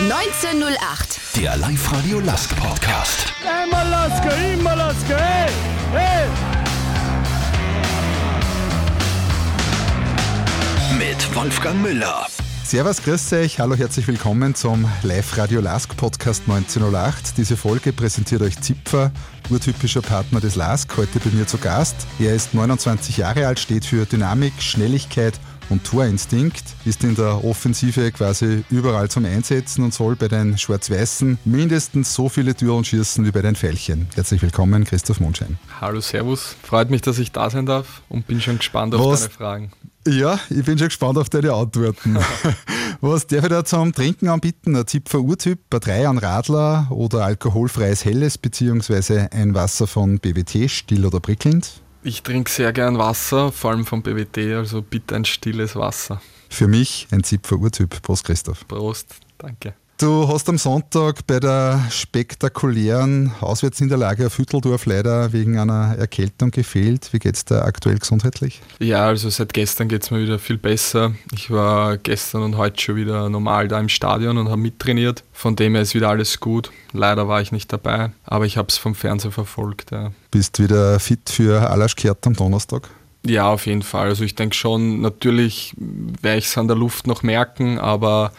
1908. Der Live-Radio Last Podcast. Einmal Lasker, immer Lasker, hey, hey. Mit Wolfgang Müller. Servus, grüß euch, hallo, herzlich willkommen zum Live-Radio Lask Podcast 1908. Diese Folge präsentiert euch Zipfer, urtypischer Partner des Lask, heute bei mir zu Gast. Er ist 29 Jahre alt, steht für Dynamik, Schnelligkeit und Torinstinkt, ist in der Offensive quasi überall zum Einsetzen und soll bei den Schwarz-Weißen mindestens so viele Türen schießen wie bei den Pfeilchen. Herzlich willkommen, Christoph Mondschein. Hallo, Servus. Freut mich, dass ich da sein darf und bin schon gespannt auf Was? deine Fragen. Ja, ich bin schon gespannt auf deine Antworten. Was darf ich da zum Trinken anbieten? Ein Zipfer Urtyp, ein Drei an Radler oder alkoholfreies Helles beziehungsweise ein Wasser von BWT, still oder prickelnd? Ich trinke sehr gern Wasser, vor allem vom BWT, also bitte ein stilles Wasser. Für mich ein Zipfer Urtyp. Prost, Christoph. Prost, danke. Du hast am Sonntag bei der spektakulären Auswärtsniederlage auf Hütteldorf leider wegen einer Erkältung gefehlt. Wie geht's da aktuell gesundheitlich? Ja, also seit gestern geht es mir wieder viel besser. Ich war gestern und heute schon wieder normal da im Stadion und habe mittrainiert. Von dem her ist wieder alles gut. Leider war ich nicht dabei, aber ich habe es vom Fernseher verfolgt. Ja. Bist wieder fit für Alaschkert am Donnerstag? ja, auf jeden Fall. Also ich denke schon, natürlich werde ich es an der Luft noch merken, aber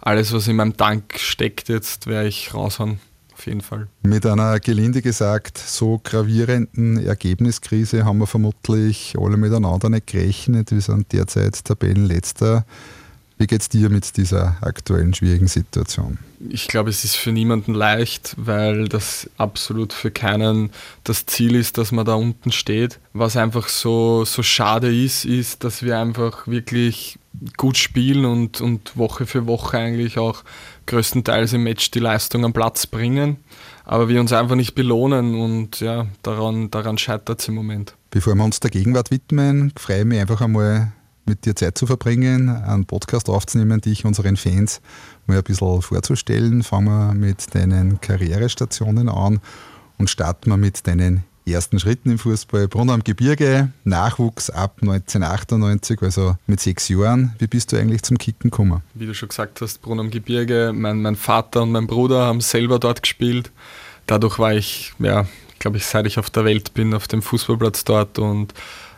alles, was in meinem Tank steckt jetzt, werde ich raushauen. Auf jeden Fall. Mit einer gelinde gesagt so gravierenden Ergebniskrise haben wir vermutlich alle miteinander nicht gerechnet. Wir sind derzeit Tabellenletzter. Wie geht's dir mit dieser aktuellen schwierigen Situation? Ich glaube, es ist für niemanden leicht, weil das absolut für keinen das Ziel ist, dass man da unten steht. Was einfach so, so schade ist, ist, dass wir einfach wirklich gut spielen und, und Woche für Woche eigentlich auch größtenteils im Match die Leistung am Platz bringen, aber wir uns einfach nicht belohnen und ja, daran, daran scheitert es im Moment. Bevor wir uns der Gegenwart widmen, freue ich mich einfach einmal mit dir Zeit zu verbringen, einen Podcast aufzunehmen, dich unseren Fans mal ein bisschen vorzustellen. Fangen wir mit deinen Karrierestationen an und starten wir mit deinen ersten Schritten im Fußball. Brunn am Gebirge, Nachwuchs ab 1998, also mit sechs Jahren. Wie bist du eigentlich zum Kicken gekommen? Wie du schon gesagt hast, Brunn am Gebirge, mein, mein Vater und mein Bruder haben selber dort gespielt. Dadurch war ich, ja, glaube ich, seit ich auf der Welt bin, auf dem Fußballplatz dort und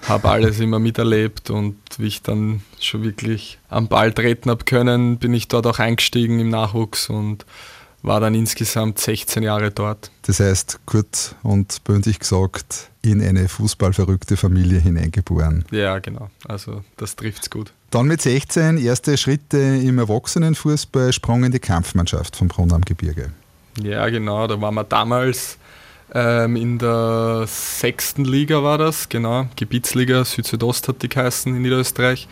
habe alles immer miterlebt und wie ich dann schon wirklich am Ball treten habe können, bin ich dort auch eingestiegen im Nachwuchs und war dann insgesamt 16 Jahre dort. Das heißt, kurz und bündig gesagt, in eine fußballverrückte Familie hineingeboren. Ja, genau. Also das trifft's gut. Dann mit 16 erste Schritte im Erwachsenenfußball, Sprung in die Kampfmannschaft vom Brunn am Gebirge. Ja, genau. Da waren wir damals ähm, in der sechsten Liga war das, genau. Gebietsliga Süd-Südost hat die geheißen in Niederösterreich.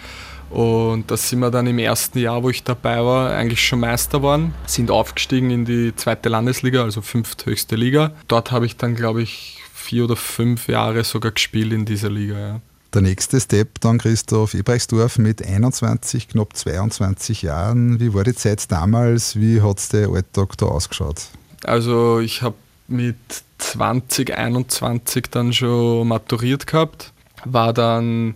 Und da sind wir dann im ersten Jahr, wo ich dabei war, eigentlich schon Meister geworden, sind aufgestiegen in die zweite Landesliga, also fünfthöchste Liga. Dort habe ich dann, glaube ich, vier oder fünf Jahre sogar gespielt in dieser Liga. Ja. Der nächste Step dann Christoph Ebrechtsdorf mit 21, knapp 22 Jahren. Wie war die Zeit damals? Wie hat der Alltag da ausgeschaut? Also ich habe mit 2021 dann schon maturiert gehabt, war dann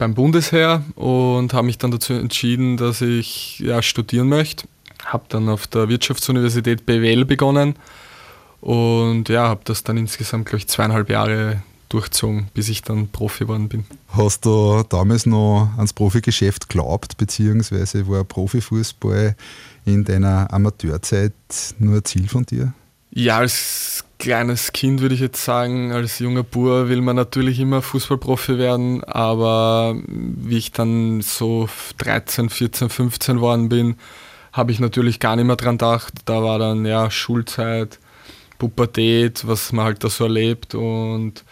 beim Bundesheer und habe mich dann dazu entschieden, dass ich ja, studieren möchte. Habe dann auf der Wirtschaftsuniversität BWL begonnen und ja, habe das dann insgesamt, glaube ich, zweieinhalb Jahre durchzogen, bis ich dann Profi geworden bin. Hast du damals noch ans Profigeschäft geglaubt, beziehungsweise war Profifußball in deiner Amateurzeit nur ein Ziel von dir? Ja, als kleines Kind würde ich jetzt sagen, als junger Bur will man natürlich immer Fußballprofi werden, aber wie ich dann so 13, 14, 15 geworden bin, habe ich natürlich gar nicht mehr dran gedacht. Da war dann ja Schulzeit, Pubertät, was man halt da so erlebt und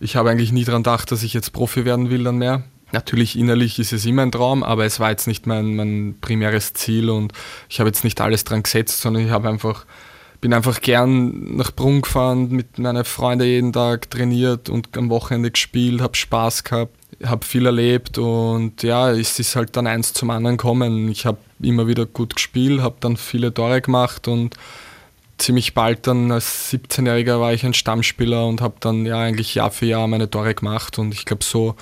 ich habe eigentlich nie dran gedacht, dass ich jetzt Profi werden will dann mehr. Natürlich innerlich ist es immer ein Traum, aber es war jetzt nicht mein, mein primäres Ziel und ich habe jetzt nicht alles dran gesetzt, sondern ich habe einfach bin einfach gern nach Brunn gefahren, mit meinen Freunden jeden Tag trainiert und am Wochenende gespielt, habe Spaß gehabt, habe viel erlebt und ja, es ist halt dann eins zum anderen gekommen. Ich habe immer wieder gut gespielt, habe dann viele Tore gemacht und ziemlich bald dann als 17-Jähriger war ich ein Stammspieler und habe dann ja eigentlich Jahr für Jahr meine Tore gemacht und ich glaube so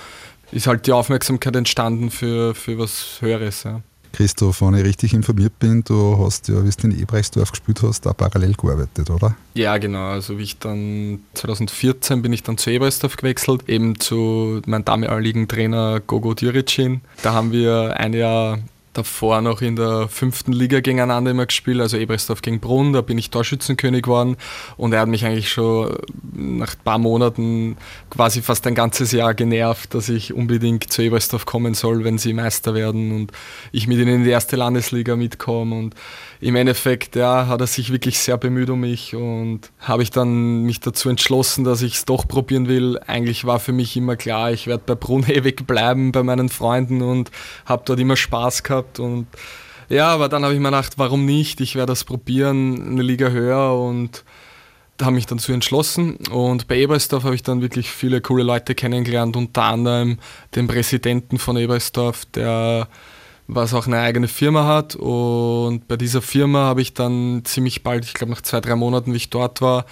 ist halt die Aufmerksamkeit entstanden für, für was Höheres. Ja. Christoph, wenn ich richtig informiert bin, du hast ja, wie du in Ebrechtsdorf gespielt hast, auch parallel gearbeitet, oder? Ja, genau. Also wie ich dann 2014 bin ich dann zu Ebrechtsdorf gewechselt, eben zu meinem damaligen Trainer Gogo Diricin. Da haben wir ein Jahr davor noch in der fünften Liga gegeneinander immer gespielt, also Ebersdorf gegen Brunn, da bin ich Torschützenkönig geworden. Und er hat mich eigentlich schon nach ein paar Monaten quasi fast ein ganzes Jahr genervt, dass ich unbedingt zu Ebersdorf kommen soll, wenn sie Meister werden und ich mit ihnen in die erste Landesliga mitkomme. Und im Endeffekt ja, hat er sich wirklich sehr bemüht um mich und habe ich dann mich dazu entschlossen, dass ich es doch probieren will. Eigentlich war für mich immer klar, ich werde bei Brunn ewig bleiben, bei meinen Freunden und habe dort immer Spaß gehabt und ja, aber dann habe ich mir gedacht, warum nicht? Ich werde das probieren, eine Liga höher und habe mich dann zu entschlossen. Und bei Ebersdorf habe ich dann wirklich viele coole Leute kennengelernt, unter anderem den Präsidenten von Ebersdorf, der was auch eine eigene Firma hat. Und bei dieser Firma habe ich dann ziemlich bald, ich glaube nach zwei, drei Monaten, wie ich dort war,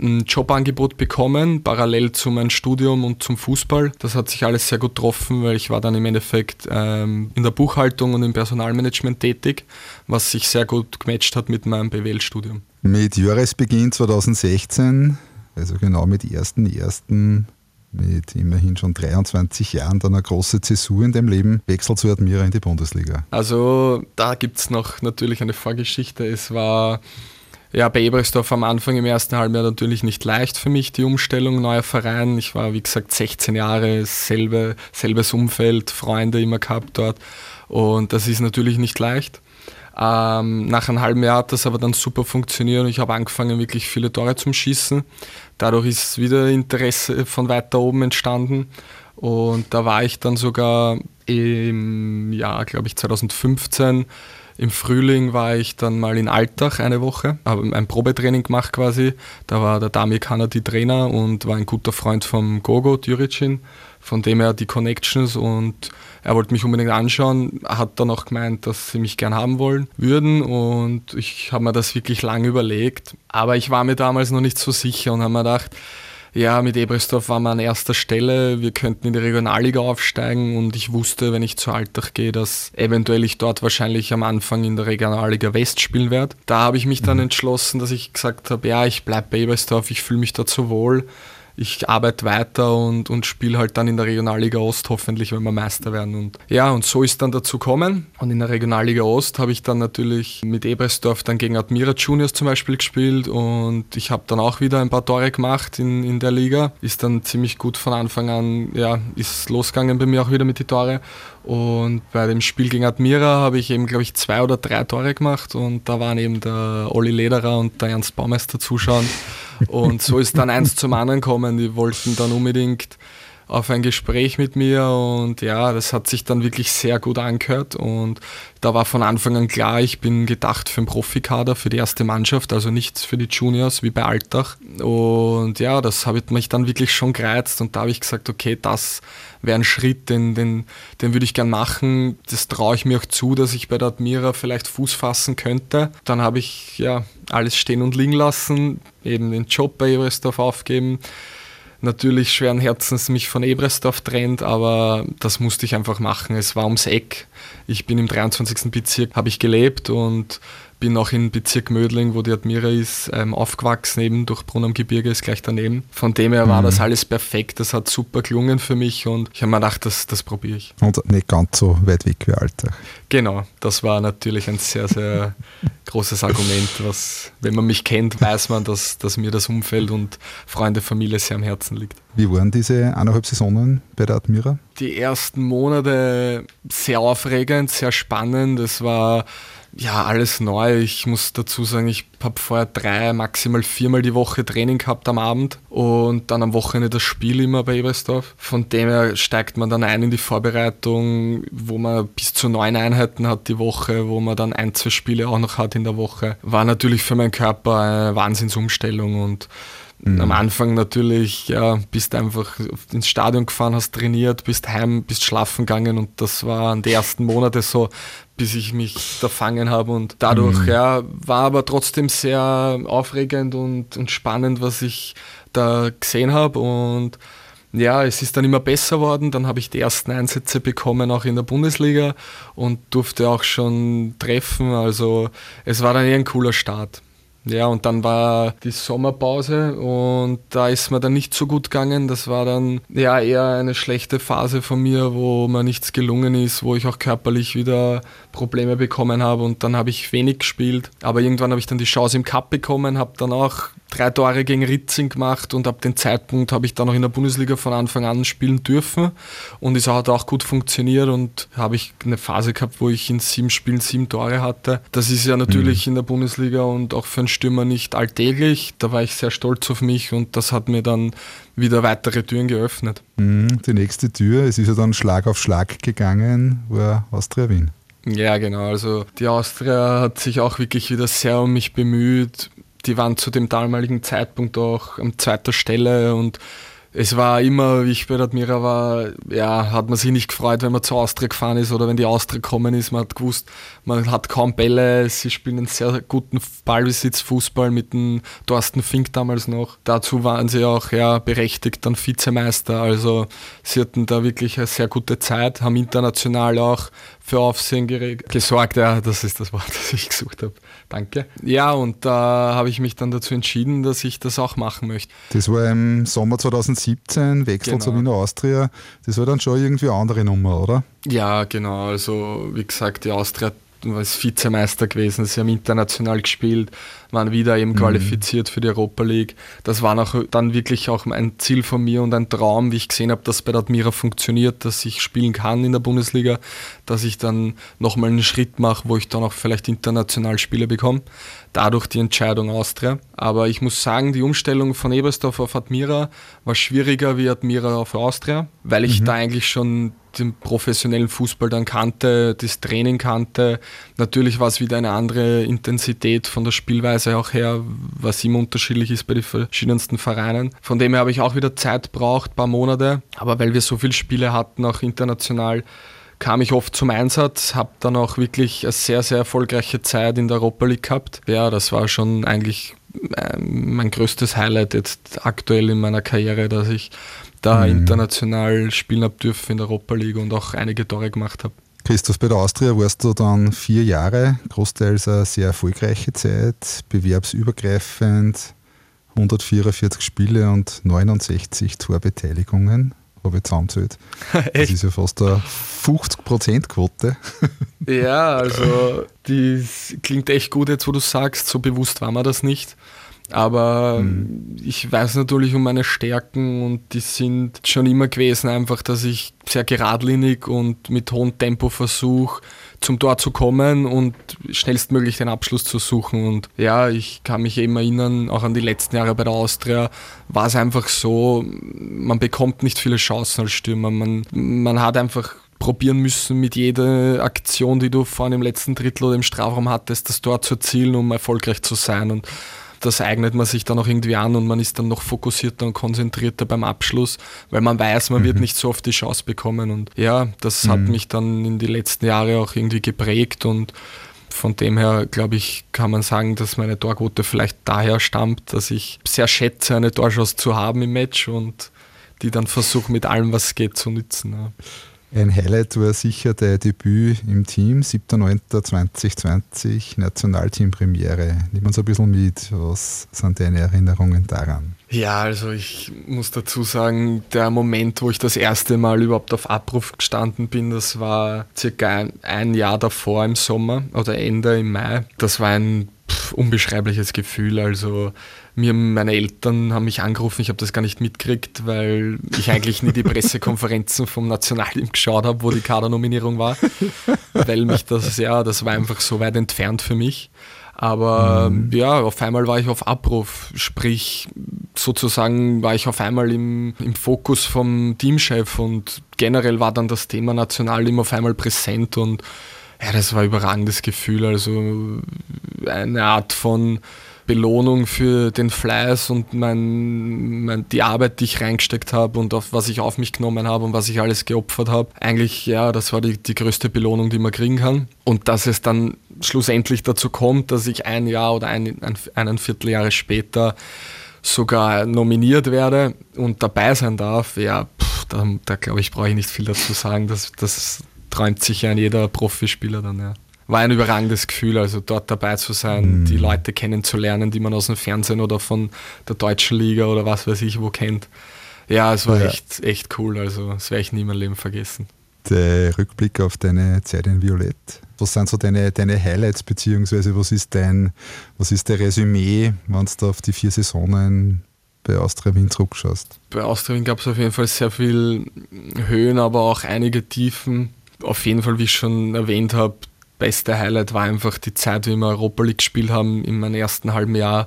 ein Jobangebot bekommen, parallel zu meinem Studium und zum Fußball. Das hat sich alles sehr gut getroffen, weil ich war dann im Endeffekt ähm, in der Buchhaltung und im Personalmanagement tätig, was sich sehr gut gematcht hat mit meinem BWL-Studium. Mit Jahresbeginn 2016, also genau mit 1.1 mit immerhin schon 23 Jahren dann eine große Zäsur in dem Leben, wechselt zu Admira in die Bundesliga? Also da gibt es noch natürlich eine Vorgeschichte. Es war ja, bei Ebersdorf am Anfang im ersten Halbjahr natürlich nicht leicht für mich, die Umstellung, neuer Verein. Ich war, wie gesagt, 16 Jahre, selbe, selbes Umfeld, Freunde immer gehabt dort. Und das ist natürlich nicht leicht. Ähm, nach einem halben Jahr hat das aber dann super funktioniert und ich habe angefangen, wirklich viele Tore zu schießen. Dadurch ist wieder Interesse von weiter oben entstanden. Und da war ich dann sogar im Jahr, glaube ich, 2015 im Frühling war ich dann mal in Altach eine Woche, habe ein Probetraining gemacht quasi. Da war der Damir Kanadi Trainer und war ein guter Freund vom Gogo Djuricin, von dem er die Connections und er wollte mich unbedingt anschauen, hat dann auch gemeint, dass sie mich gern haben wollen würden und ich habe mir das wirklich lange überlegt, aber ich war mir damals noch nicht so sicher und habe mir gedacht, ja, mit Ebersdorf waren wir an erster Stelle. Wir könnten in die Regionalliga aufsteigen und ich wusste, wenn ich zu Altach gehe, dass eventuell ich dort wahrscheinlich am Anfang in der Regionalliga West spielen werde. Da habe ich mich dann mhm. entschlossen, dass ich gesagt habe, ja, ich bleibe bei Ebersdorf, ich fühle mich dort so wohl ich arbeite weiter und, und spiele halt dann in der Regionalliga Ost, hoffentlich, wenn wir Meister werden. Und ja, und so ist dann dazu gekommen. Und in der Regionalliga Ost habe ich dann natürlich mit Ebersdorf dann gegen Admira Juniors zum Beispiel gespielt und ich habe dann auch wieder ein paar Tore gemacht in, in der Liga. Ist dann ziemlich gut von Anfang an, ja, ist losgegangen bei mir auch wieder mit den Tore. Und bei dem Spiel gegen Admira habe ich eben, glaube ich, zwei oder drei Tore gemacht und da waren eben der Olli Lederer und der Ernst Baumeister zuschauen. Und so ist dann eins zum anderen gekommen. Die wollten dann unbedingt auf ein Gespräch mit mir und ja, das hat sich dann wirklich sehr gut angehört und da war von Anfang an klar, ich bin gedacht für den Profikader, für die erste Mannschaft, also nichts für die Juniors wie bei Altach und ja, das habe mich dann wirklich schon gereizt und da habe ich gesagt, okay, das wäre ein Schritt, den, den, den würde ich gern machen, das traue ich mir auch zu, dass ich bei der Admira vielleicht Fuß fassen könnte. Dann habe ich ja alles stehen und liegen lassen, eben den Job bei Everesdorf aufgeben, natürlich schweren Herzens mich von Ebresdorf trennt, aber das musste ich einfach machen. Es war ums Eck. Ich bin im 23. Bezirk, habe ich gelebt und bin auch in Bezirk Mödling, wo die Admira ist, ähm, aufgewachsen, eben durch Brunn am Gebirge ist gleich daneben. Von dem her war mhm. das alles perfekt, das hat super gelungen für mich und ich habe mir gedacht, das, das probiere ich. Und nicht ganz so weit weg wie Alter. Genau, das war natürlich ein sehr, sehr großes Argument, was, wenn man mich kennt, weiß man, dass, dass mir das Umfeld und Freunde, Familie sehr am Herzen liegt. Wie waren diese eineinhalb Saisonen bei der Admira? Die ersten Monate sehr aufregend, sehr spannend. Es war ja, alles neu. Ich muss dazu sagen, ich habe vorher drei, maximal viermal die Woche Training gehabt am Abend und dann am Wochenende das Spiel immer bei Ebersdorf. Von dem her steigt man dann ein in die Vorbereitung, wo man bis zu neun Einheiten hat die Woche, wo man dann ein, zwei Spiele auch noch hat in der Woche. War natürlich für meinen Körper eine Wahnsinnsumstellung und Mhm. Am Anfang natürlich, ja, bist einfach ins Stadion gefahren, hast trainiert, bist heim, bist schlafen gegangen und das waren die ersten Monate so, bis ich mich da fangen habe und dadurch, mhm. ja, war aber trotzdem sehr aufregend und, und spannend, was ich da gesehen habe und ja, es ist dann immer besser worden. Dann habe ich die ersten Einsätze bekommen, auch in der Bundesliga und durfte auch schon treffen. Also es war dann eher ein cooler Start. Ja, und dann war die Sommerpause und da ist mir dann nicht so gut gegangen. Das war dann ja eher eine schlechte Phase von mir, wo mir nichts gelungen ist, wo ich auch körperlich wieder Probleme bekommen habe und dann habe ich wenig gespielt. Aber irgendwann habe ich dann die Chance im Cup bekommen, habe dann auch drei Tore gegen Ritzing gemacht und ab dem Zeitpunkt habe ich dann auch in der Bundesliga von Anfang an spielen dürfen und es hat auch gut funktioniert und habe ich eine Phase gehabt, wo ich in sieben Spielen sieben Tore hatte. Das ist ja natürlich mhm. in der Bundesliga und auch für einen Stürmer nicht alltäglich. Da war ich sehr stolz auf mich und das hat mir dann wieder weitere Türen geöffnet. Mhm, die nächste Tür, es ist ja dann Schlag auf Schlag gegangen, war Austria Wien. Ja, genau. Also die Austria hat sich auch wirklich wieder sehr um mich bemüht die waren zu dem damaligen Zeitpunkt auch an zweiter Stelle und es war immer, wie ich bei der Admira war, ja, hat man sich nicht gefreut, wenn man zur Austria gefahren ist oder wenn die Austria gekommen ist. Man hat gewusst, man hat kaum Bälle, sie spielen einen sehr guten Ballbesitz, Fußball mit dem Thorsten Fink damals noch. Dazu waren sie auch ja, berechtigt dann Vizemeister, also sie hatten da wirklich eine sehr gute Zeit, haben international auch für Aufsehen gesorgt. Ja, das ist das Wort, das ich gesucht habe. Danke. Ja, und da habe ich mich dann dazu entschieden, dass ich das auch machen möchte. Das war im Sommer 2017, Wechsel genau. zur Wiener Austria. Das war dann schon irgendwie eine andere Nummer, oder? Ja, genau. Also, wie gesagt, die Austria als Vizemeister gewesen, sie haben international gespielt, waren wieder eben mhm. qualifiziert für die Europa League. Das war auch dann wirklich auch ein Ziel von mir und ein Traum, wie ich gesehen habe, dass bei der Admira funktioniert, dass ich spielen kann in der Bundesliga, dass ich dann nochmal einen Schritt mache, wo ich dann auch vielleicht international Spiele bekomme. Dadurch die Entscheidung Austria. Aber ich muss sagen, die Umstellung von Ebersdorf auf Admira war schwieriger wie Admira auf Austria, weil ich mhm. da eigentlich schon den professionellen Fußball dann kannte, das Training kannte. Natürlich war es wieder eine andere Intensität von der Spielweise auch her, was immer unterschiedlich ist bei den verschiedensten Vereinen. Von dem her habe ich auch wieder Zeit braucht, paar Monate. Aber weil wir so viele Spiele hatten, auch international, kam ich oft zum Einsatz, habe dann auch wirklich eine sehr, sehr erfolgreiche Zeit in der Europa League gehabt. Ja, das war schon eigentlich ähm, mein größtes Highlight jetzt aktuell in meiner Karriere, dass ich da mhm. international spielen habe dürfen in der Europa League und auch einige Tore gemacht habe. Christoph, bei der Austria warst du dann vier Jahre, großteils eine sehr erfolgreiche Zeit, bewerbsübergreifend, 144 Spiele und 69 Torbeteiligungen, habe ich zusammengezählt. das ist ja fast eine 50%-Quote. ja, also die klingt echt gut jetzt, wo du sagst, so bewusst war mir das nicht. Aber mhm. ich weiß natürlich um meine Stärken und die sind schon immer gewesen, einfach, dass ich sehr geradlinig und mit hohem Tempo versuche, zum Tor zu kommen und schnellstmöglich den Abschluss zu suchen. Und ja, ich kann mich eben erinnern, auch an die letzten Jahre bei der Austria, war es einfach so, man bekommt nicht viele Chancen als Stürmer. Man, man hat einfach probieren müssen, mit jeder Aktion, die du vorhin im letzten Drittel oder im Strafraum hattest, das Tor zu erzielen, um erfolgreich zu sein. Und das eignet man sich dann auch irgendwie an und man ist dann noch fokussierter und konzentrierter beim Abschluss, weil man weiß, man mhm. wird nicht so oft die Chance bekommen. Und ja, das mhm. hat mich dann in die letzten Jahre auch irgendwie geprägt und von dem her, glaube ich, kann man sagen, dass meine Torquote vielleicht daher stammt, dass ich sehr schätze, eine Torchance zu haben im Match und die dann versuche mit allem, was geht, zu nutzen. Ja. Ein Highlight war sicher der Debüt im Team, 7.9.2020, Nationalteam-Premiere. Nimm uns ein bisschen mit, was sind deine Erinnerungen daran? Ja, also ich muss dazu sagen, der Moment, wo ich das erste Mal überhaupt auf Abruf gestanden bin, das war circa ein, Jahr davor im Sommer oder Ende im Mai. Das war ein unbeschreibliches Gefühl. Also mir meine Eltern haben mich angerufen, ich habe das gar nicht mitgekriegt, weil ich eigentlich nie die Pressekonferenzen vom Nationalteam geschaut habe, wo die Kadernominierung war, weil mich das, ja, das war einfach so weit entfernt für mich. Aber mhm. ja, auf einmal war ich auf Abruf, sprich sozusagen war ich auf einmal im, im Fokus vom Teamchef und generell war dann das Thema Nationalteam auf einmal präsent und ja, das war ein überragendes Gefühl, also eine Art von Belohnung für den Fleiß und mein, mein, die Arbeit, die ich reingesteckt habe und auf was ich auf mich genommen habe und was ich alles geopfert habe. Eigentlich, ja, das war die, die größte Belohnung, die man kriegen kann. Und dass es dann schlussendlich dazu kommt, dass ich ein Jahr oder ein, ein, ein Vierteljahre später sogar nominiert werde und dabei sein darf, ja, pff, da, da glaube ich, brauche ich nicht viel dazu sagen. Das, das träumt sich ja jeder Profispieler dann, ja. War ein überragendes Gefühl, also dort dabei zu sein, mhm. die Leute kennenzulernen, die man aus dem Fernsehen oder von der deutschen Liga oder was weiß ich wo kennt. Ja, es war ja. echt, echt cool, also das werde ich nie mein Leben vergessen. Der Rückblick auf deine Zeit in Violett. Was sind so deine, deine Highlights, beziehungsweise was ist dein, was ist der Resümee, wenn du auf die vier Saisonen bei Austria Wien zurückschaust? Bei Austria Wien gab es auf jeden Fall sehr viel Höhen, aber auch einige Tiefen. Auf jeden Fall, wie ich schon erwähnt habe, beste Highlight war einfach die Zeit, wie wir Europa League gespielt haben in meinem ersten halben Jahr,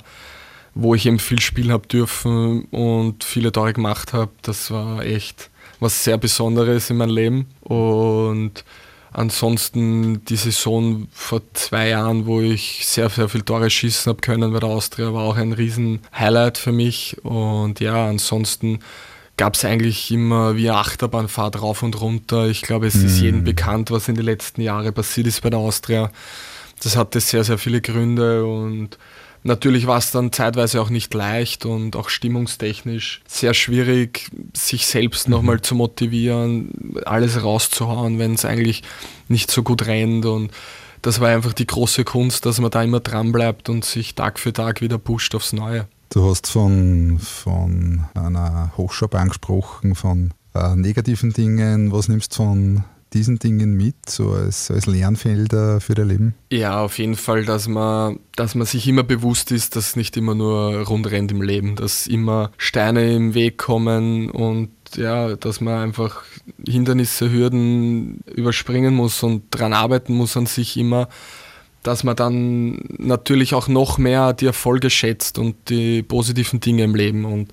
wo ich eben viel spielen habe dürfen und viele Tore gemacht habe. Das war echt was sehr Besonderes in meinem Leben. Und ansonsten die Saison vor zwei Jahren, wo ich sehr, sehr viele Tore schießen habe können bei der Austria, war auch ein riesen Highlight für mich. Und ja, ansonsten gab es eigentlich immer wie eine Achterbahnfahrt rauf und runter. Ich glaube, es mhm. ist jedem bekannt, was in den letzten Jahren passiert ist bei der Austria. Das hatte sehr, sehr viele Gründe und Natürlich war es dann zeitweise auch nicht leicht und auch stimmungstechnisch sehr schwierig, sich selbst mhm. nochmal zu motivieren, alles rauszuhauen, wenn es eigentlich nicht so gut rennt. Und das war einfach die große Kunst, dass man da immer dran bleibt und sich Tag für Tag wieder pusht aufs Neue. Du hast von, von einer Hochschulbank gesprochen, von äh, negativen Dingen. Was nimmst du von diesen Dingen mit, so als, als Lernfelder für dein Leben? Ja, auf jeden Fall, dass man, dass man sich immer bewusst ist, dass nicht immer nur rund rennt im Leben, dass immer Steine im Weg kommen und ja, dass man einfach Hindernisse, Hürden überspringen muss und daran arbeiten muss an sich immer, dass man dann natürlich auch noch mehr die Erfolge schätzt und die positiven Dinge im Leben und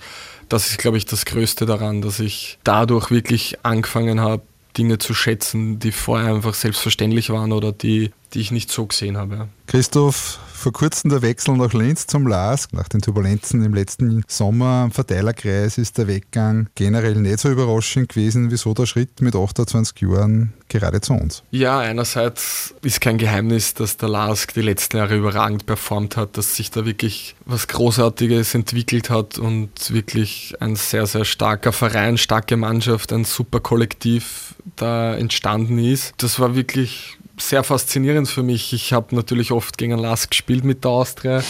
das ist, glaube ich, das Größte daran, dass ich dadurch wirklich angefangen habe, Dinge zu schätzen, die vorher einfach selbstverständlich waren oder die, die ich nicht so gesehen habe. Christoph, vor kurzem der Wechsel nach Linz zum LASK. Nach den Turbulenzen im letzten Sommer am Verteilerkreis ist der Weggang generell nicht so überraschend gewesen. Wieso der Schritt mit 28 Jahren gerade zu uns? Ja, einerseits ist kein Geheimnis, dass der LASK die letzten Jahre überragend performt hat, dass sich da wirklich was Großartiges entwickelt hat und wirklich ein sehr, sehr starker Verein, starke Mannschaft, ein super Kollektiv da entstanden ist. Das war wirklich sehr faszinierend für mich. Ich habe natürlich oft gegen Lask gespielt mit der Austria.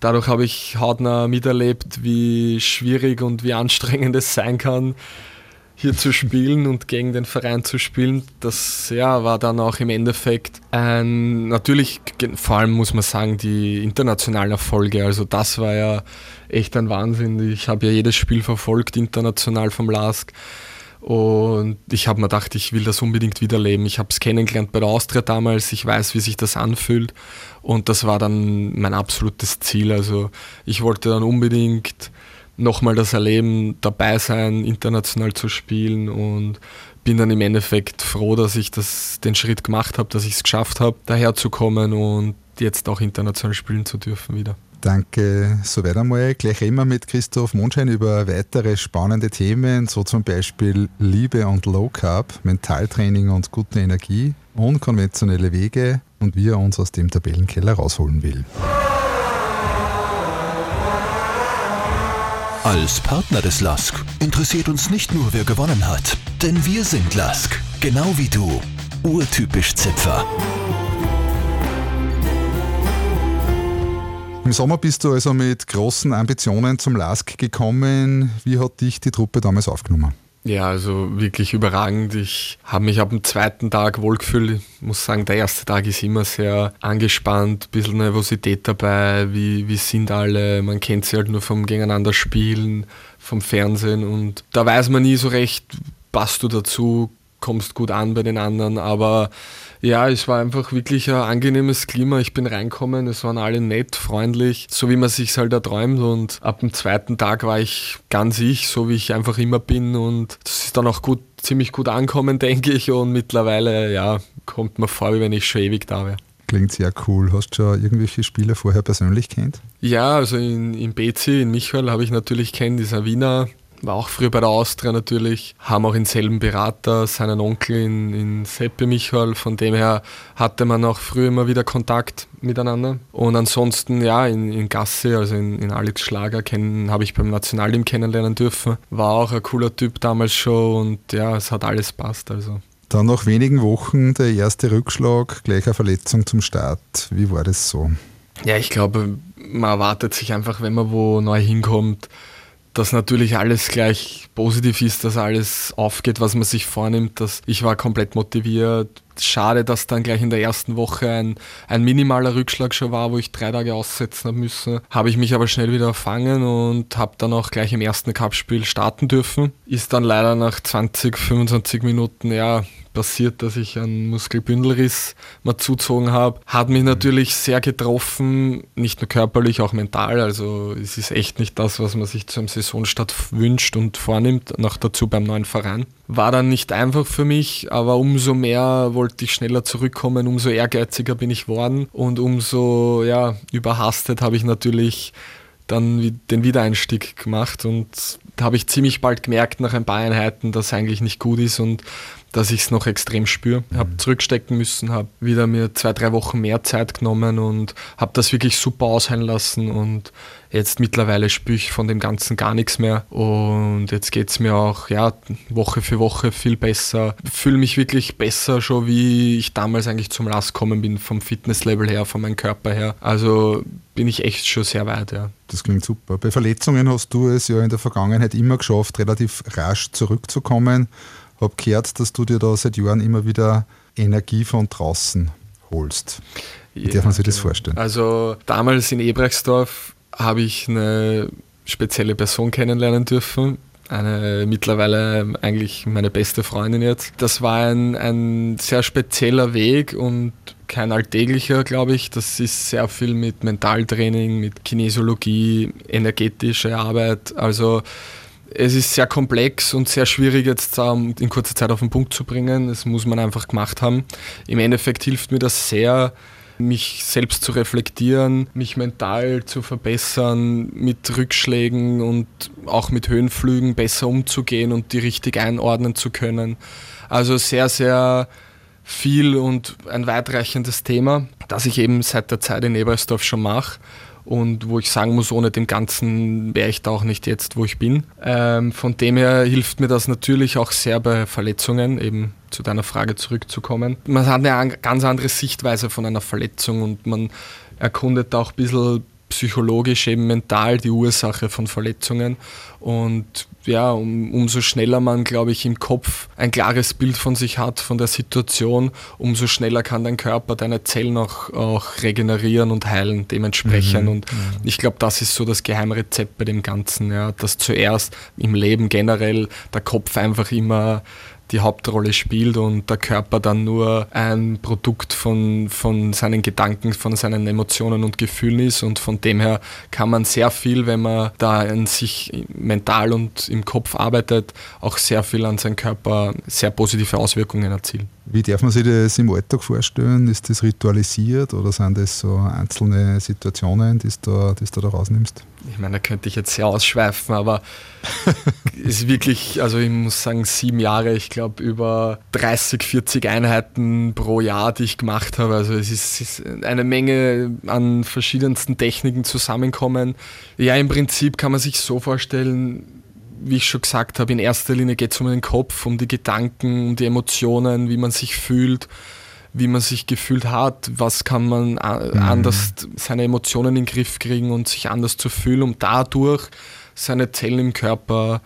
Dadurch habe ich hautnah miterlebt, wie schwierig und wie anstrengend es sein kann, hier zu spielen und gegen den Verein zu spielen. Das ja, war dann auch im Endeffekt ein, natürlich, vor allem muss man sagen, die internationalen Erfolge. Also das war ja echt ein Wahnsinn. Ich habe ja jedes Spiel verfolgt, international vom LASK. Und ich habe mir gedacht, ich will das unbedingt wiederleben. Ich habe es kennengelernt bei der Austria damals, ich weiß, wie sich das anfühlt. Und das war dann mein absolutes Ziel. Also ich wollte dann unbedingt nochmal das erleben, dabei sein, international zu spielen und bin dann im Endeffekt froh, dass ich das, den Schritt gemacht habe, dass ich es geschafft habe, daherzukommen und jetzt auch international spielen zu dürfen wieder. Danke, soweit einmal. Gleich immer mit Christoph Mondschein über weitere spannende Themen, so zum Beispiel Liebe und Low Carb, Mentaltraining und gute Energie, unkonventionelle Wege und wie er uns aus dem Tabellenkeller rausholen will. Als Partner des LASK interessiert uns nicht nur, wer gewonnen hat, denn wir sind LASK, genau wie du. Urtypisch Zipfer. Im Sommer bist du also mit großen Ambitionen zum LASK gekommen. Wie hat dich die Truppe damals aufgenommen? Ja, also wirklich überragend. Ich habe mich ab dem zweiten Tag wohlgefühlt. Ich muss sagen, der erste Tag ist immer sehr angespannt, ein bisschen Nervosität dabei. Wie, wie sind alle? Man kennt sie halt nur vom Gegeneinander spielen, vom Fernsehen und da weiß man nie so recht, passt du dazu, kommst gut an bei den anderen, aber ja, es war einfach wirklich ein angenehmes Klima. Ich bin reinkommen, es waren alle nett, freundlich, so wie man sich halt erträumt. Und ab dem zweiten Tag war ich ganz ich, so wie ich einfach immer bin. Und das ist dann auch gut, ziemlich gut ankommen, denke ich. Und mittlerweile, ja, kommt mir vor, wie wenn ich schon ewig da wäre. Klingt sehr cool. Hast du schon irgendwelche Spieler vorher persönlich kennt? Ja, also in, in BC, in Michael habe ich natürlich kennt, dieser Wiener war auch früher bei der Austria natürlich, haben auch denselben Berater, seinen Onkel in, in Seppe Michael, von dem her hatte man auch früher immer wieder Kontakt miteinander. Und ansonsten, ja, in, in Gasse, also in, in Alex Schlager, habe ich beim Nationalteam kennenlernen dürfen. War auch ein cooler Typ damals schon und ja, es hat alles passt. Also. Dann nach wenigen Wochen der erste Rückschlag, gleich eine Verletzung zum Start. Wie war das so? Ja, ich glaube, man erwartet sich einfach, wenn man wo neu hinkommt, dass natürlich alles gleich positiv ist, dass alles aufgeht, was man sich vornimmt. Dass ich war komplett motiviert. Schade, dass dann gleich in der ersten Woche ein, ein minimaler Rückschlag schon war, wo ich drei Tage aussetzen habe müssen. Habe ich mich aber schnell wieder erfangen und habe dann auch gleich im ersten Cup-Spiel starten dürfen. Ist dann leider nach 20, 25 Minuten ja passiert, dass ich einen Muskelbündelriss mal zuzogen habe. Hat mich natürlich sehr getroffen, nicht nur körperlich, auch mental. Also es ist echt nicht das, was man sich zu einem Saisonstart wünscht und vornimmt, noch dazu beim neuen Verein. War dann nicht einfach für mich, aber umso mehr wollte ich schneller zurückkommen, umso ehrgeiziger bin ich worden und umso ja, überhastet habe ich natürlich dann den Wiedereinstieg gemacht und da habe ich ziemlich bald gemerkt nach ein paar Einheiten, dass es eigentlich nicht gut ist und dass ich es noch extrem spüre. Mhm. Habe zurückstecken müssen, habe wieder mir zwei, drei Wochen mehr Zeit genommen und habe das wirklich super ausheilen lassen und jetzt mittlerweile spüre ich von dem Ganzen gar nichts mehr und jetzt geht es mir auch ja, Woche für Woche viel besser. Fühle mich wirklich besser schon, wie ich damals eigentlich zum Last gekommen bin, vom Fitnesslevel her, von meinem Körper her. Also bin ich echt schon sehr weit, ja. Das klingt super. Bei Verletzungen hast du es ja in der Vergangenheit immer geschafft, relativ rasch zurückzukommen habe gehört, dass du dir da seit Jahren immer wieder Energie von draußen holst. Wie ja, darf man sich das vorstellen? Also damals in Ebrechtsdorf habe ich eine spezielle Person kennenlernen dürfen. Eine mittlerweile eigentlich meine beste Freundin jetzt. Das war ein, ein sehr spezieller Weg und kein alltäglicher, glaube ich. Das ist sehr viel mit Mentaltraining, mit Kinesiologie, energetische Arbeit. Also es ist sehr komplex und sehr schwierig jetzt um, in kurzer Zeit auf den Punkt zu bringen. Das muss man einfach gemacht haben. Im Endeffekt hilft mir das sehr, mich selbst zu reflektieren, mich mental zu verbessern, mit Rückschlägen und auch mit Höhenflügen besser umzugehen und die richtig einordnen zu können. Also sehr, sehr viel und ein weitreichendes Thema, das ich eben seit der Zeit in Ebersdorf schon mache und wo ich sagen muss, ohne dem Ganzen wäre ich da auch nicht jetzt, wo ich bin. Ähm, von dem her hilft mir das natürlich auch sehr bei Verletzungen, eben zu deiner Frage zurückzukommen. Man hat eine ganz andere Sichtweise von einer Verletzung und man erkundet auch ein bisschen psychologisch, eben mental die Ursache von Verletzungen. Und ja, um, umso schneller man, glaube ich, im Kopf ein klares Bild von sich hat, von der Situation, umso schneller kann dein Körper, deine Zellen auch, auch regenerieren und heilen dementsprechend. Mhm. Und ich glaube, das ist so das Geheimrezept bei dem Ganzen, ja, dass zuerst im Leben generell der Kopf einfach immer die Hauptrolle spielt und der Körper dann nur ein Produkt von, von seinen Gedanken, von seinen Emotionen und Gefühlen ist. Und von dem her kann man sehr viel, wenn man da an sich mental und im Kopf arbeitet, auch sehr viel an seinen Körper sehr positive Auswirkungen erzielen. Wie darf man sich das im Alltag vorstellen? Ist das ritualisiert oder sind das so einzelne Situationen, die du da, die du da rausnimmst? Ich meine, da könnte ich jetzt sehr ausschweifen, aber es ist wirklich, also ich muss sagen, sieben Jahre, ich glaube über 30, 40 Einheiten pro Jahr, die ich gemacht habe. Also es ist, es ist eine Menge an verschiedensten Techniken zusammenkommen. Ja, im Prinzip kann man sich so vorstellen, wie ich schon gesagt habe, in erster Linie geht es um den Kopf, um die Gedanken, um die Emotionen, wie man sich fühlt, wie man sich gefühlt hat, was kann man mhm. anders seine Emotionen in den Griff kriegen und sich anders zu fühlen, um dadurch seine Zellen im Körper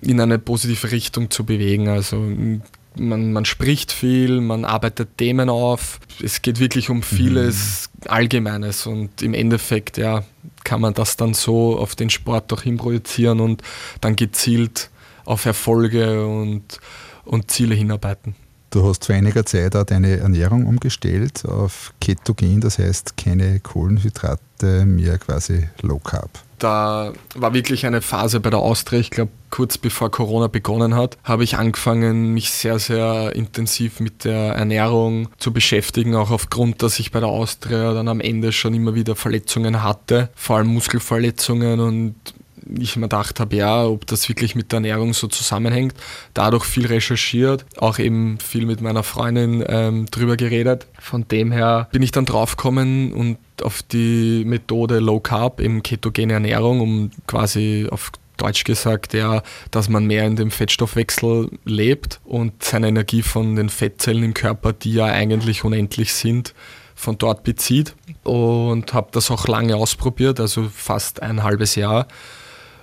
in eine positive Richtung zu bewegen. Also man, man spricht viel, man arbeitet Themen auf. Es geht wirklich um vieles mhm. Allgemeines und im Endeffekt ja, kann man das dann so auf den Sport auch hinprojizieren und dann gezielt auf Erfolge und, und Ziele hinarbeiten. Du hast vor einiger Zeit auch deine Ernährung umgestellt auf Ketogen, das heißt keine Kohlenhydrate, mehr quasi Low Carb. Da war wirklich eine Phase bei der Austria, ich glaube kurz bevor Corona begonnen hat, habe ich angefangen, mich sehr, sehr intensiv mit der Ernährung zu beschäftigen, auch aufgrund, dass ich bei der Austria dann am Ende schon immer wieder Verletzungen hatte, vor allem Muskelverletzungen und ich mir gedacht habe, ja, ob das wirklich mit der Ernährung so zusammenhängt. Dadurch viel recherchiert, auch eben viel mit meiner Freundin ähm, drüber geredet. Von dem her bin ich dann draufgekommen und auf die Methode Low Carb, eben ketogene Ernährung, um quasi auf Deutsch gesagt, ja, dass man mehr in dem Fettstoffwechsel lebt und seine Energie von den Fettzellen im Körper, die ja eigentlich unendlich sind, von dort bezieht. Und habe das auch lange ausprobiert, also fast ein halbes Jahr.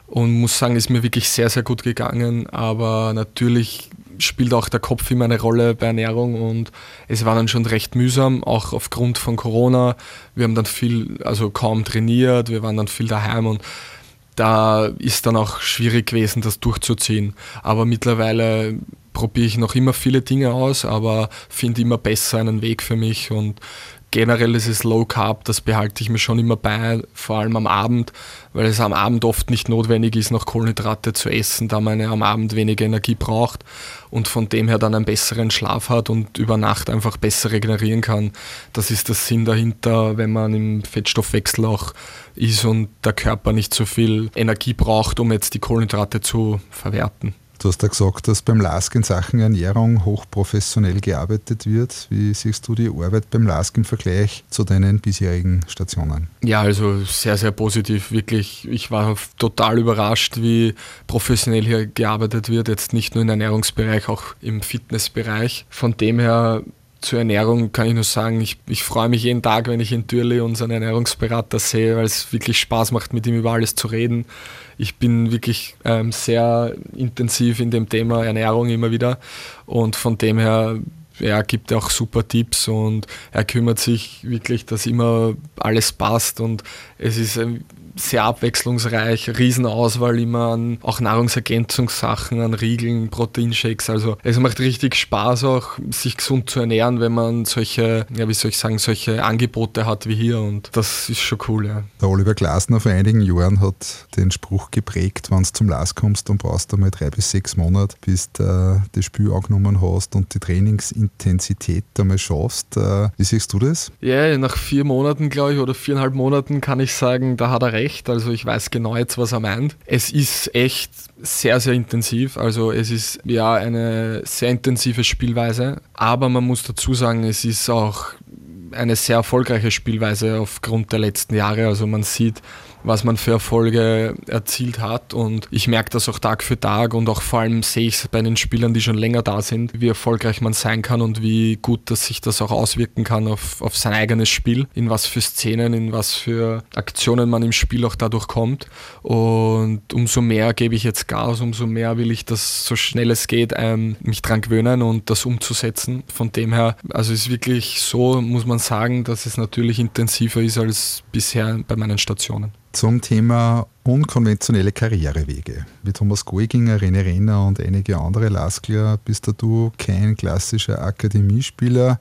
Und muss sagen, ist mir wirklich sehr, sehr gut gegangen. Aber natürlich spielt auch der Kopf immer eine Rolle bei Ernährung und es war dann schon recht mühsam, auch aufgrund von Corona. Wir haben dann viel, also kaum trainiert, wir waren dann viel daheim und da ist dann auch schwierig gewesen, das durchzuziehen. Aber mittlerweile probiere ich noch immer viele Dinge aus, aber finde immer besser einen Weg für mich und generell ist es Low Carb, das behalte ich mir schon immer bei, vor allem am Abend, weil es am Abend oft nicht notwendig ist, noch Kohlenhydrate zu essen, da man ja am Abend weniger Energie braucht und von dem her dann einen besseren Schlaf hat und über Nacht einfach besser regenerieren kann. Das ist der Sinn dahinter, wenn man im Fettstoffwechsel auch ist und der Körper nicht so viel Energie braucht, um jetzt die Kohlenhydrate zu verwerten. Du hast ja gesagt, dass beim LASK in Sachen Ernährung hochprofessionell gearbeitet wird. Wie siehst du die Arbeit beim LASK im Vergleich zu deinen bisherigen Stationen? Ja, also sehr, sehr positiv. Wirklich, ich war total überrascht, wie professionell hier gearbeitet wird. Jetzt nicht nur im Ernährungsbereich, auch im Fitnessbereich. Von dem her zur Ernährung kann ich nur sagen, ich, ich freue mich jeden Tag, wenn ich in Türli unseren Ernährungsberater sehe, weil es wirklich Spaß macht, mit ihm über alles zu reden. Ich bin wirklich ähm, sehr intensiv in dem Thema Ernährung immer wieder. Und von dem her er gibt auch super Tipps und er kümmert sich wirklich, dass immer alles passt. Und es ist sehr abwechslungsreich, Riesenauswahl immer an auch Nahrungsergänzungssachen, an Riegeln, Proteinshakes. Also es macht richtig Spaß auch, sich gesund zu ernähren, wenn man solche, ja wie soll ich sagen, solche Angebote hat wie hier und das ist schon cool, ja. Der Oliver Glasner vor einigen Jahren hat den Spruch geprägt, wenn du zum Las kommst, dann brauchst du mal drei bis sechs Monate, bis du äh, das Spiel angenommen hast und die Trainingsintensität einmal schaffst. Äh, wie siehst du das? Ja, nach vier Monaten, glaube ich, oder viereinhalb Monaten kann ich sagen, da hat er recht recht, also ich weiß genau jetzt, was er meint. Es ist echt sehr, sehr intensiv. Also es ist ja eine sehr intensive Spielweise, aber man muss dazu sagen, es ist auch eine sehr erfolgreiche Spielweise aufgrund der letzten Jahre. Also man sieht, was man für Erfolge erzielt hat. Und ich merke das auch Tag für Tag und auch vor allem sehe ich es bei den Spielern, die schon länger da sind, wie erfolgreich man sein kann und wie gut dass sich das auch auswirken kann auf, auf sein eigenes Spiel, in was für Szenen, in was für Aktionen man im Spiel auch dadurch kommt. Und umso mehr gebe ich jetzt Gas, umso mehr will ich das so schnell es geht, ähm, mich dran gewöhnen und das umzusetzen. Von dem her, also ist wirklich so, muss man sagen, dass es natürlich intensiver ist als bisher bei meinen Stationen zum Thema unkonventionelle Karrierewege. Wie Thomas Goiginger, René Renner und einige andere Laskler bist du kein klassischer Akademiespieler.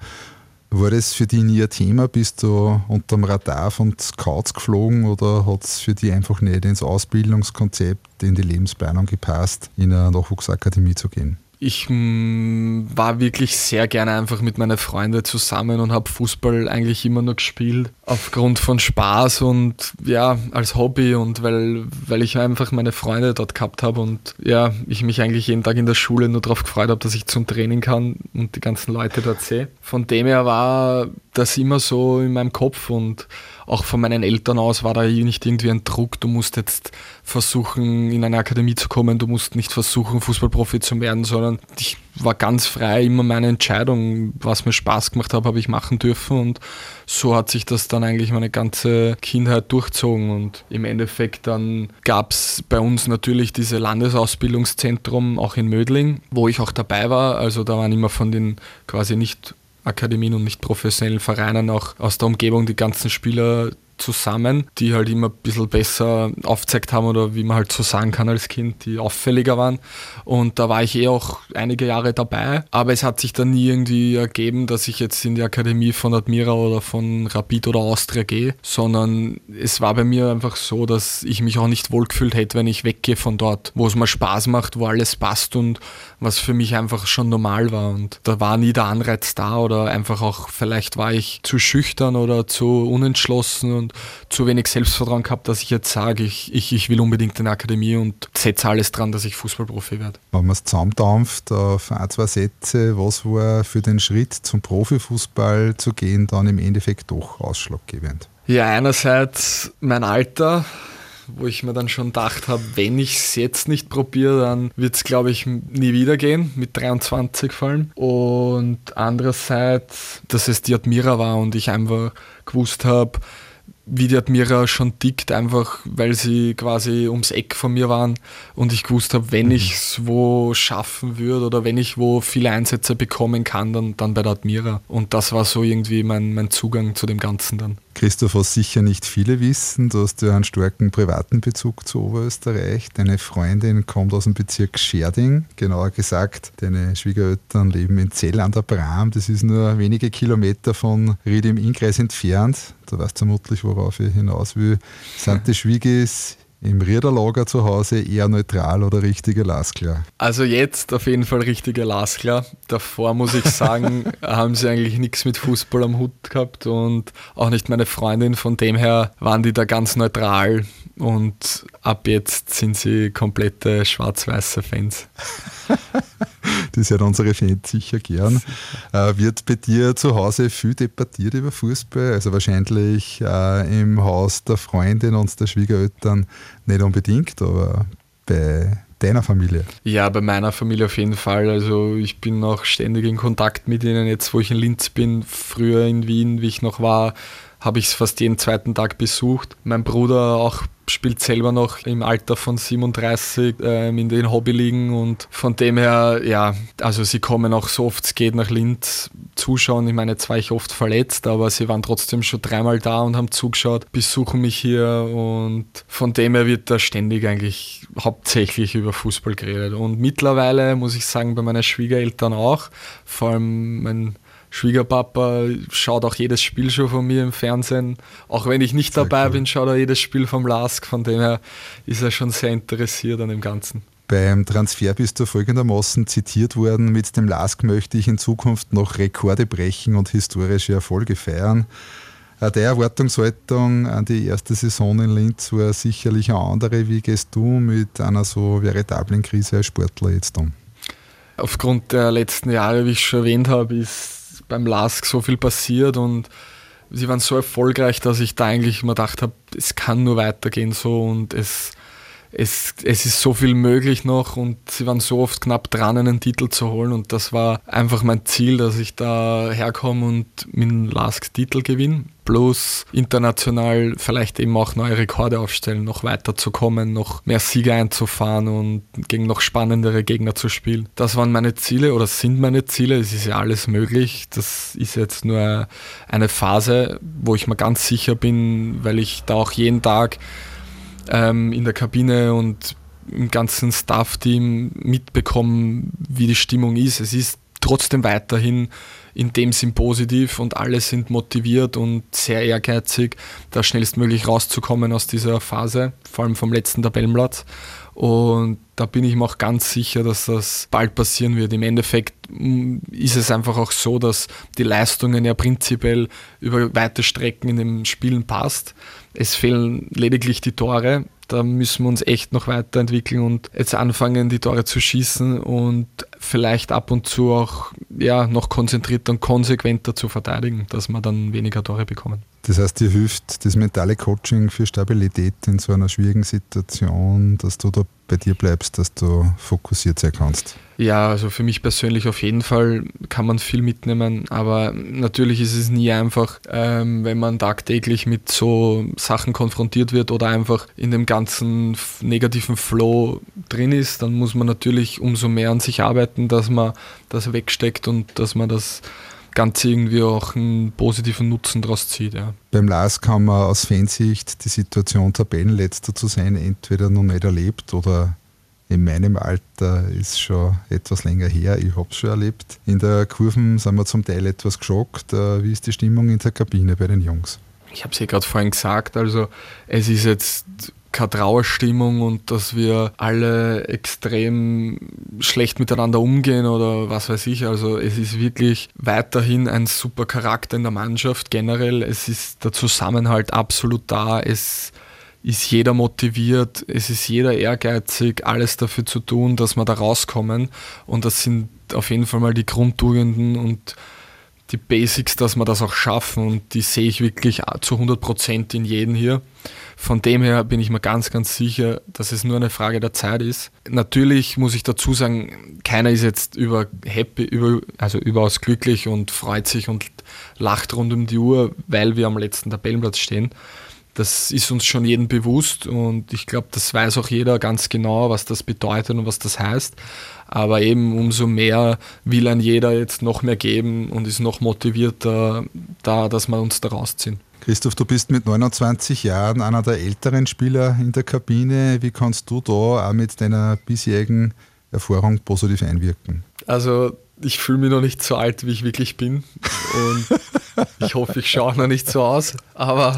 War das für dich nie ein Thema? Bist du unterm Radar von Scouts geflogen oder hat es für dich einfach nicht ins Ausbildungskonzept, in die Lebensplanung gepasst, in eine Nachwuchsakademie zu gehen? Ich mm, war wirklich sehr gerne einfach mit meinen Freunden zusammen und habe Fußball eigentlich immer nur gespielt. Aufgrund von Spaß und ja, als Hobby und weil, weil ich einfach meine Freunde dort gehabt habe und ja, ich mich eigentlich jeden Tag in der Schule nur darauf gefreut habe, dass ich zum Training kann und die ganzen Leute dort sehe. Von dem her war das immer so in meinem Kopf und auch von meinen Eltern aus war da nicht irgendwie ein Druck, du musst jetzt versuchen, in eine Akademie zu kommen, du musst nicht versuchen, Fußballprofi zu werden, sondern ich war ganz frei, immer meine Entscheidung, was mir Spaß gemacht hat, habe ich machen dürfen. Und so hat sich das dann eigentlich meine ganze Kindheit durchzogen. Und im Endeffekt dann gab es bei uns natürlich diese Landesausbildungszentrum auch in Mödling, wo ich auch dabei war, also da waren immer von den quasi nicht Akademien und nicht professionellen Vereinen auch aus der Umgebung die ganzen Spieler zusammen, die halt immer ein bisschen besser aufgezeigt haben oder wie man halt so sagen kann als Kind, die auffälliger waren. Und da war ich eh auch einige Jahre dabei, aber es hat sich dann nie irgendwie ergeben, dass ich jetzt in die Akademie von Admira oder von Rapid oder Austria gehe, sondern es war bei mir einfach so, dass ich mich auch nicht wohlgefühlt hätte, wenn ich weggehe von dort, wo es mir Spaß macht, wo alles passt und was für mich einfach schon normal war. Und da war nie der Anreiz da oder einfach auch, vielleicht war ich zu schüchtern oder zu unentschlossen und zu wenig Selbstvertrauen gehabt, dass ich jetzt sage, ich, ich, ich will unbedingt in der Akademie und setze alles dran, dass ich Fußballprofi werde. Wenn man es zusammendampft auf ein, zwei Sätze, was war für den Schritt zum Profifußball zu gehen dann im Endeffekt doch ausschlaggebend? Ja, einerseits mein Alter, wo ich mir dann schon gedacht habe, wenn ich es jetzt nicht probiere, dann wird es, glaube ich, nie wieder gehen, mit 23 vor allem. Und andererseits, dass es die Admira war und ich einfach gewusst habe, wie die Admira schon tickt, einfach weil sie quasi ums Eck von mir waren und ich gewusst habe, wenn mhm. ich es wo schaffen würde oder wenn ich wo viele Einsätze bekommen kann, dann, dann bei der Admira. Und das war so irgendwie mein, mein Zugang zu dem Ganzen dann. Christoph, was sicher nicht viele wissen, du hast ja einen starken privaten Bezug zu Oberösterreich. Deine Freundin kommt aus dem Bezirk Scherding, genauer gesagt, deine Schwiegereltern leben in Zell an der Bram. Das ist nur wenige Kilometer von Ried im Innkreis entfernt. Du weißt vermutlich, worauf ich hinaus will. Sind die Schwiegis im Riederlager zu Hause eher neutral oder richtige Lasklar? Also jetzt auf jeden Fall richtige Lasklar. Davor muss ich sagen, haben sie eigentlich nichts mit Fußball am Hut gehabt und auch nicht meine Freundin. Von dem her waren die da ganz neutral und ab jetzt sind sie komplette schwarz-weiße Fans. das hört unsere Fans sicher gern. Äh, wird bei dir zu Hause viel debattiert über Fußball? Also wahrscheinlich äh, im Haus der Freundin und der Schwiegereltern nicht unbedingt, aber bei deiner Familie? Ja, bei meiner Familie auf jeden Fall. Also ich bin noch ständig in Kontakt mit ihnen, jetzt wo ich in Linz bin, früher in Wien, wie ich noch war, habe ich es fast jeden zweiten Tag besucht. Mein Bruder auch spielt selber noch im Alter von 37 ähm, in den Hobbyligen und von dem her, ja, also sie kommen auch so oft es geht nach Linz zuschauen. Ich meine, jetzt war ich oft verletzt, aber sie waren trotzdem schon dreimal da und haben zugeschaut, besuchen mich hier und von dem her wird da ständig eigentlich hauptsächlich über Fußball geredet. Und mittlerweile muss ich sagen, bei meinen Schwiegereltern auch, vor allem mein Schwiegerpapa schaut auch jedes Spiel schon von mir im Fernsehen. Auch wenn ich nicht sehr dabei cool. bin, schaut er jedes Spiel vom LASK. Von dem her ist er schon sehr interessiert an dem Ganzen. Beim Transfer bist du folgendermaßen zitiert worden, mit dem LASK möchte ich in Zukunft noch Rekorde brechen und historische Erfolge feiern. Der Erwartungshaltung an die erste Saison in Linz war sicherlich eine andere. Wie gehst du mit einer so veritablen Krise als Sportler jetzt um? Aufgrund der letzten Jahre, wie ich schon erwähnt habe, ist beim LASK so viel passiert und sie waren so erfolgreich, dass ich da eigentlich immer gedacht habe, es kann nur weitergehen so und es, es, es ist so viel möglich noch und sie waren so oft knapp dran, einen Titel zu holen und das war einfach mein Ziel, dass ich da herkomme und mit dem LASK-Titel gewinne bloß international vielleicht eben auch neue Rekorde aufstellen, noch weiterzukommen, noch mehr Siege einzufahren und gegen noch spannendere Gegner zu spielen. Das waren meine Ziele oder sind meine Ziele. Es ist ja alles möglich. Das ist jetzt nur eine Phase, wo ich mir ganz sicher bin, weil ich da auch jeden Tag ähm, in der Kabine und im ganzen Staff-Team mitbekomme, wie die Stimmung ist. Es ist trotzdem weiterhin in dem Sinn positiv und alle sind motiviert und sehr ehrgeizig, da schnellstmöglich rauszukommen aus dieser Phase, vor allem vom letzten Tabellenplatz. Und da bin ich mir auch ganz sicher, dass das bald passieren wird. Im Endeffekt mm, ist es einfach auch so, dass die Leistungen ja prinzipiell über weite Strecken in den Spielen passt. Es fehlen lediglich die Tore. Da müssen wir uns echt noch weiterentwickeln und jetzt anfangen, die Tore zu schießen und vielleicht ab und zu auch ja, noch konzentrierter und konsequenter zu verteidigen, dass wir dann weniger Tore bekommen. Das heißt, dir hilft das mentale Coaching für Stabilität in so einer schwierigen Situation, dass du da bei dir bleibst, dass du fokussiert sein kannst? Ja, also für mich persönlich auf jeden Fall kann man viel mitnehmen, aber natürlich ist es nie einfach, ähm, wenn man tagtäglich mit so Sachen konfrontiert wird oder einfach in dem ganzen negativen Flow drin ist, dann muss man natürlich umso mehr an sich arbeiten, dass man das wegsteckt und dass man das Ganze irgendwie auch einen positiven Nutzen daraus zieht. Ja. Beim Lars kann man aus Fansicht die Situation Tabellenletzter zu sein entweder noch nicht erlebt oder in meinem Alter ist schon etwas länger her. Ich habe es schon erlebt. In der Kurven sind wir zum Teil etwas geschockt. Äh, wie ist die Stimmung in der Kabine bei den Jungs? Ich habe es ja gerade vorhin gesagt, also es ist jetzt keine Trauerstimmung und dass wir alle extrem schlecht miteinander umgehen oder was weiß ich. Also es ist wirklich weiterhin ein super Charakter in der Mannschaft generell. Es ist der Zusammenhalt absolut da. Es ist jeder motiviert, es ist jeder ehrgeizig, alles dafür zu tun, dass wir da rauskommen. Und das sind auf jeden Fall mal die Grundtugenden und die Basics, dass wir das auch schaffen. Und die sehe ich wirklich zu 100 Prozent in jedem hier. Von dem her bin ich mir ganz, ganz sicher, dass es nur eine Frage der Zeit ist. Natürlich muss ich dazu sagen, keiner ist jetzt über happy, über, also überaus glücklich und freut sich und lacht rund um die Uhr, weil wir am letzten Tabellenplatz stehen. Das ist uns schon jedem bewusst und ich glaube, das weiß auch jeder ganz genau, was das bedeutet und was das heißt. Aber eben umso mehr will ein jeder jetzt noch mehr geben und ist noch motivierter da, dass wir uns da rausziehen. Christoph, du bist mit 29 Jahren einer der älteren Spieler in der Kabine. Wie kannst du da auch mit deiner bisherigen Erfahrung positiv einwirken? Also ich fühle mich noch nicht so alt, wie ich wirklich bin. Und ich hoffe, ich schaue noch nicht so aus. Aber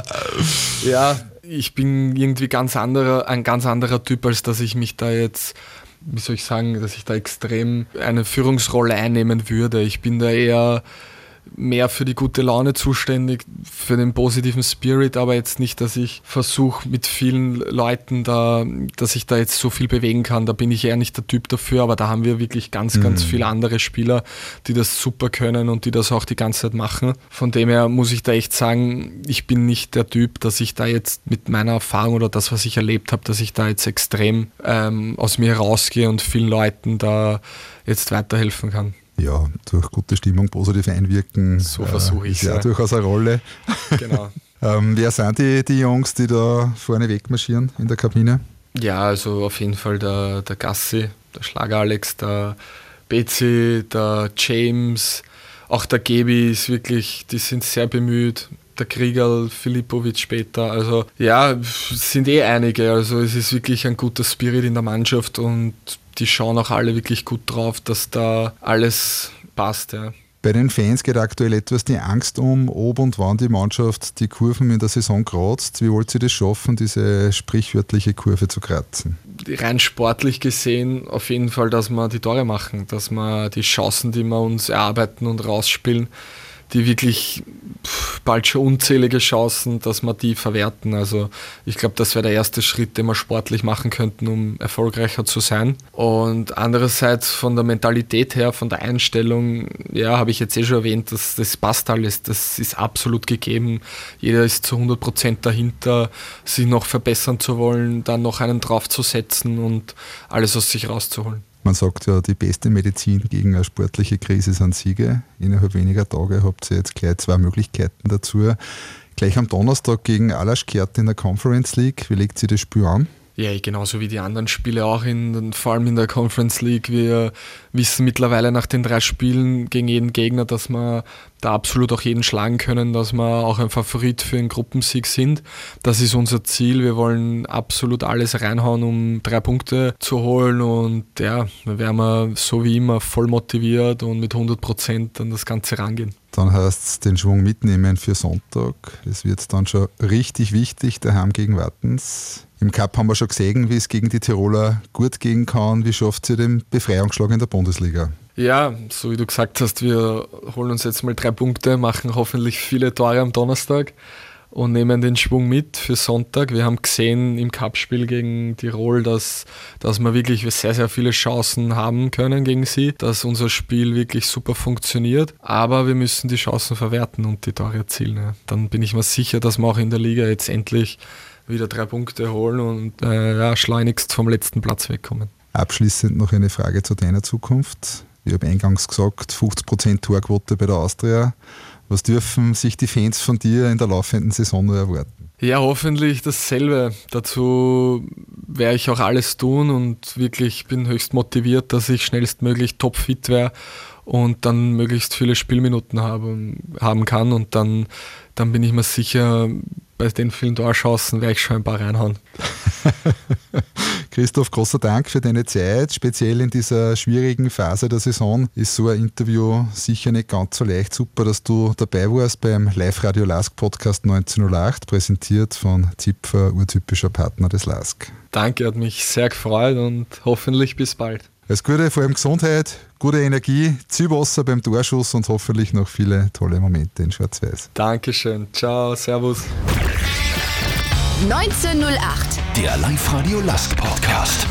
ja, ich bin irgendwie ganz anderer, ein ganz anderer Typ, als dass ich mich da jetzt, wie soll ich sagen, dass ich da extrem eine Führungsrolle einnehmen würde. Ich bin da eher mehr für die gute Laune zuständig, für den positiven Spirit, aber jetzt nicht, dass ich versuche mit vielen Leuten da, dass ich da jetzt so viel bewegen kann. Da bin ich eher nicht der Typ dafür, aber da haben wir wirklich ganz, mhm. ganz viele andere Spieler, die das super können und die das auch die ganze Zeit machen. Von dem her muss ich da echt sagen, ich bin nicht der Typ, dass ich da jetzt mit meiner Erfahrung oder das, was ich erlebt habe, dass ich da jetzt extrem ähm, aus mir herausgehe und vielen Leuten da jetzt weiterhelfen kann ja, durch gute Stimmung positiv einwirken. So versuche ich es. Ja, durchaus eine Rolle. Genau. ähm, wer sind die, die Jungs, die da vorne wegmarschieren in der Kabine? Ja, also auf jeden Fall der, der Gassi, der Schlager Alex, der Betsy, der James, auch der Gebi ist wirklich, die sind sehr bemüht. Der Krieger, Filipovic später. Also ja, es sind eh einige. Also es ist wirklich ein guter Spirit in der Mannschaft und die schauen auch alle wirklich gut drauf, dass da alles passt. Ja. Bei den Fans geht aktuell etwas die Angst um, ob und wann die Mannschaft die Kurven in der Saison kratzt. Wie wollt ihr das schaffen, diese sprichwörtliche Kurve zu kratzen? Rein sportlich gesehen auf jeden Fall, dass wir die Tore machen, dass wir die Chancen, die wir uns erarbeiten und rausspielen, die wirklich bald schon unzählige Chancen, dass wir die verwerten. Also ich glaube, das wäre der erste Schritt, den wir sportlich machen könnten, um erfolgreicher zu sein. Und andererseits von der Mentalität her, von der Einstellung, ja, habe ich jetzt eh schon erwähnt, dass das passt alles, das ist absolut gegeben. Jeder ist zu 100 Prozent dahinter, sich noch verbessern zu wollen, dann noch einen draufzusetzen und alles aus sich rauszuholen. Man sagt ja, die beste Medizin gegen eine sportliche Krise sind Siege. Innerhalb weniger Tage habt ihr jetzt gleich zwei Möglichkeiten dazu. Gleich am Donnerstag gegen Alaschkert in der Conference League. Wie legt sie das Spiel an? Ja, genauso wie die anderen Spiele auch, in, vor allem in der Conference League. Wir wissen mittlerweile nach den drei Spielen gegen jeden Gegner, dass wir da absolut auch jeden schlagen können, dass wir auch ein Favorit für einen Gruppensieg sind. Das ist unser Ziel. Wir wollen absolut alles reinhauen, um drei Punkte zu holen und ja, da werden wir so wie immer voll motiviert und mit 100 Prozent an das Ganze rangehen. Dann heißt es den Schwung mitnehmen für Sonntag. Es wird dann schon richtig wichtig, daheim gegen Wattens. Im Cup haben wir schon gesehen, wie es gegen die Tiroler gut gehen kann. Wie schafft ihr den Befreiungsschlag in der Bundesliga? Ja, so wie du gesagt hast, wir holen uns jetzt mal drei Punkte, machen hoffentlich viele Tore am Donnerstag und nehmen den Schwung mit für Sonntag. Wir haben gesehen im Cup-Spiel gegen Tirol, dass, dass wir wirklich sehr, sehr viele Chancen haben können gegen sie, dass unser Spiel wirklich super funktioniert. Aber wir müssen die Chancen verwerten und die Tore erzielen. Ja. Dann bin ich mir sicher, dass wir auch in der Liga jetzt endlich wieder drei Punkte holen und äh, ja, schleunigst vom letzten Platz wegkommen. Abschließend noch eine Frage zu deiner Zukunft. Ich habe eingangs gesagt, 50% Torquote bei der Austria. Was dürfen sich die Fans von dir in der laufenden Saison erwarten? Ja, hoffentlich dasselbe. Dazu werde ich auch alles tun und wirklich bin höchst motiviert, dass ich schnellstmöglich topfit wäre und dann möglichst viele Spielminuten haben, haben kann. Und dann, dann bin ich mir sicher, bei den vielen Torchancen werde ich schon ein paar reinhauen. Christoph, großer Dank für deine Zeit. Speziell in dieser schwierigen Phase der Saison ist so ein Interview sicher nicht ganz so leicht. Super, dass du dabei warst beim Live-Radio Lask Podcast 1908, präsentiert von Zipfer, urtypischer Partner des Lask. Danke, hat mich sehr gefreut und hoffentlich bis bald. Alles Gute, vor allem Gesundheit, gute Energie, Zielwasser beim Torschuss und hoffentlich noch viele tolle Momente in Schwarz-Weiß. Dankeschön. Ciao, Servus. 1908. Der Live-Radio Lask Podcast.